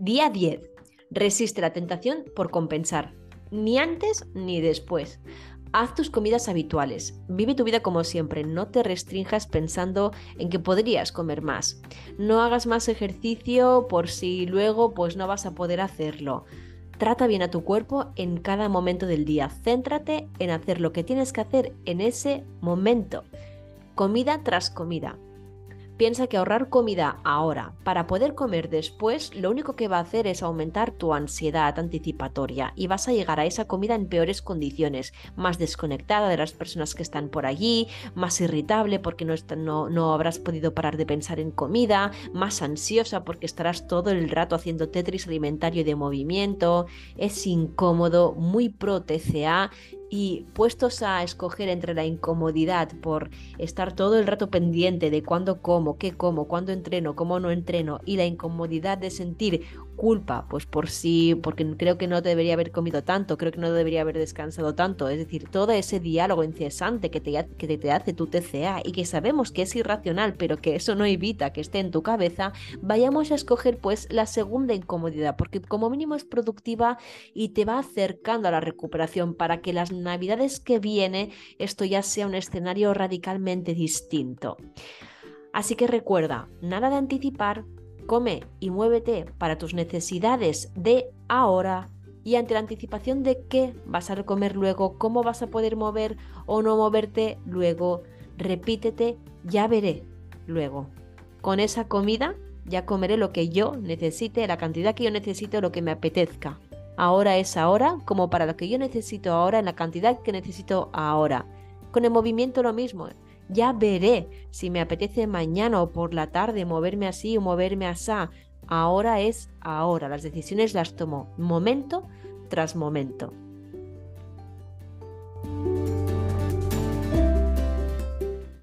Día 10. Resiste la tentación por compensar. Ni antes ni después. Haz tus comidas habituales, vive tu vida como siempre, no te restringas pensando en que podrías comer más. No hagas más ejercicio por si luego pues no vas a poder hacerlo. Trata bien a tu cuerpo en cada momento del día. Céntrate en hacer lo que tienes que hacer en ese momento. Comida tras comida. Piensa que ahorrar comida ahora para poder comer después lo único que va a hacer es aumentar tu ansiedad anticipatoria y vas a llegar a esa comida en peores condiciones, más desconectada de las personas que están por allí, más irritable porque no, no, no habrás podido parar de pensar en comida, más ansiosa porque estarás todo el rato haciendo tetris alimentario de movimiento, es incómodo, muy pro TCA y puestos a escoger entre la incomodidad por estar todo el rato pendiente de cuándo como, qué como, cuándo entreno, cómo no entreno y la incomodidad de sentir culpa, pues por sí, porque creo que no debería haber comido tanto, creo que no debería haber descansado tanto, es decir, todo ese diálogo incesante que te, que te hace tu TCA y que sabemos que es irracional, pero que eso no evita que esté en tu cabeza, vayamos a escoger pues la segunda incomodidad, porque como mínimo es productiva y te va acercando a la recuperación para que las navidades que viene esto ya sea un escenario radicalmente distinto. Así que recuerda, nada de anticipar, come y muévete para tus necesidades de ahora y ante la anticipación de qué vas a comer luego, cómo vas a poder mover o no moverte luego, repítete, ya veré luego. Con esa comida ya comeré lo que yo necesite, la cantidad que yo necesite lo que me apetezca. Ahora es ahora, como para lo que yo necesito ahora, en la cantidad que necesito ahora. Con el movimiento lo mismo. Ya veré si me apetece mañana o por la tarde moverme así o moverme así. Ahora es ahora. Las decisiones las tomo momento tras momento.